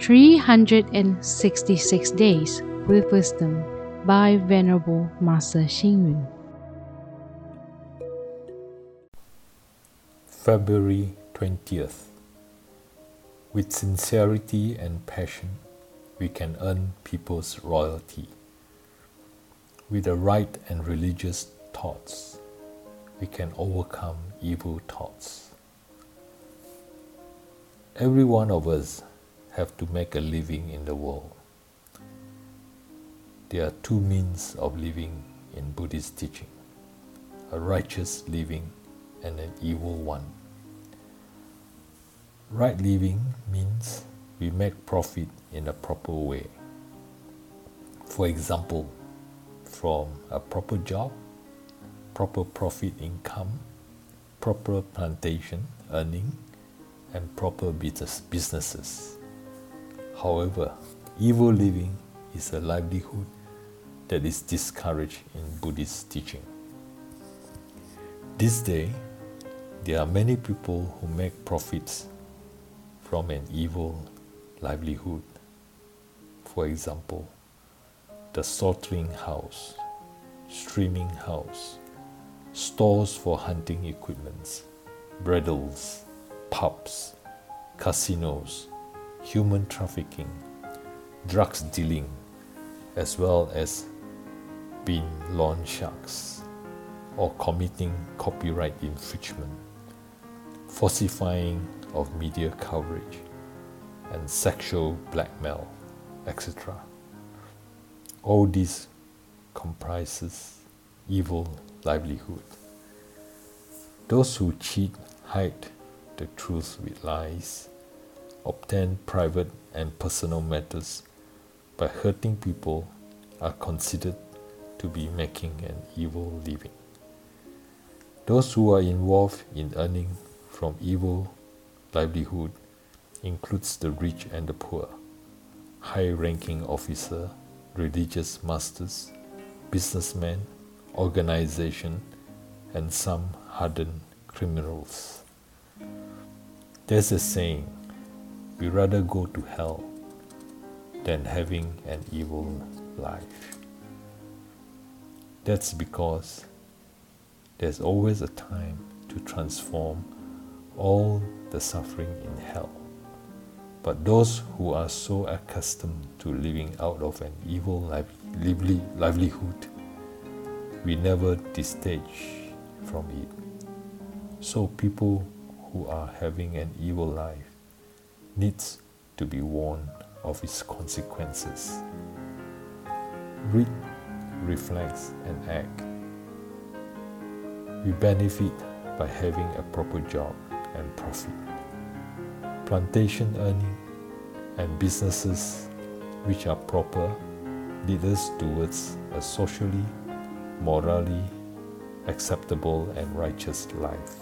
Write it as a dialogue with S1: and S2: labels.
S1: 366 Days with Wisdom by Venerable Master Hsing.
S2: February 20th. With sincerity and passion, we can earn people's royalty. With the right and religious thoughts, we can overcome evil thoughts. Every one of us have to make a living in the world. There are two means of living in Buddhist teaching a righteous living and an evil one. Right living means we make profit in a proper way. For example, from a proper job, proper profit income, proper plantation earning, and proper business businesses. However, evil living is a livelihood that is discouraged in Buddhist teaching. This day, there are many people who make profits from an evil livelihood. For example, the slaughtering house, streaming house, stores for hunting equipments, brothels, pubs, casinos, human trafficking, drugs dealing, as well as being loan sharks or committing copyright infringement, falsifying of media coverage, and sexual blackmail, etc. All this comprises evil livelihood. Those who cheat, hide the truth with lies, obtain private and personal matters by hurting people are considered to be making an evil living. Those who are involved in earning from evil livelihood includes the rich and the poor, high-ranking officer, religious masters, businessmen, organization, and some hardened criminals. There's a saying, we rather go to hell than having an evil life. That's because there's always a time to transform all the suffering in hell. But those who are so accustomed to living out of an evil lively, livelihood, we never distage from it. So people who are having an evil life needs to be warned of its consequences. Read reflect, and act. We benefit by having a proper job and profit. Plantation earning and businesses which are proper lead us towards a socially, morally acceptable and righteous life.